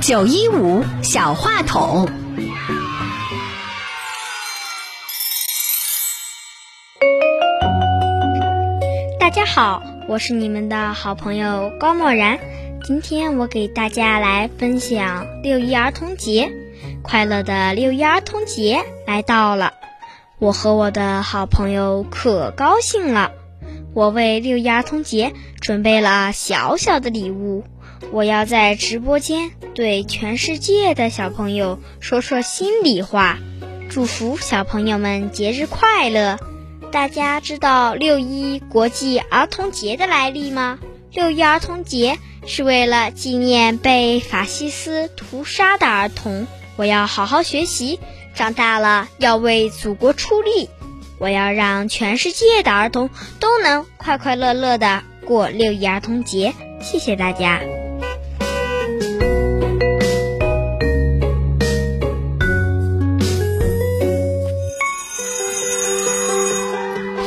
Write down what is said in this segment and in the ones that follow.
九一五小话筒，大家好，我是你们的好朋友高默然。今天我给大家来分享六一儿童节，快乐的六一儿童节来到了，我和我的好朋友可高兴了。我为六一儿童节准备了小小的礼物，我要在直播间对全世界的小朋友说说心里话，祝福小朋友们节日快乐。大家知道六一国际儿童节的来历吗？六一儿童节是为了纪念被法西斯屠杀的儿童。我要好好学习，长大了要为祖国出力。我要让全世界的儿童都能快快乐乐的过六一儿童节。谢谢大家。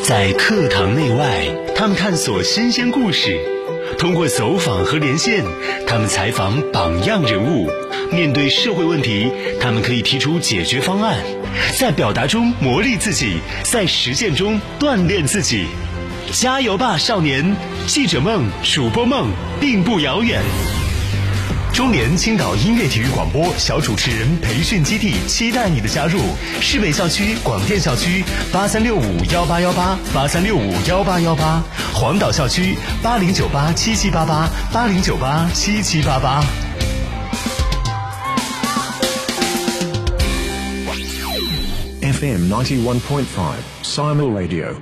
在课堂内外，他们探索新鲜故事；通过走访和连线，他们采访榜样人物。面对社会问题，他们可以提出解决方案。在表达中磨砺自己，在实践中锻炼自己。加油吧，少年！记者梦、主播梦并不遥远。中联青岛音乐体育广播小主持人培训基地期待你的加入。市北校区、广电校区八三六五幺八幺八八三六五幺八幺八，黄岛校区八零九八七七八八八零九八七七八八 fm ninety one point five simon radio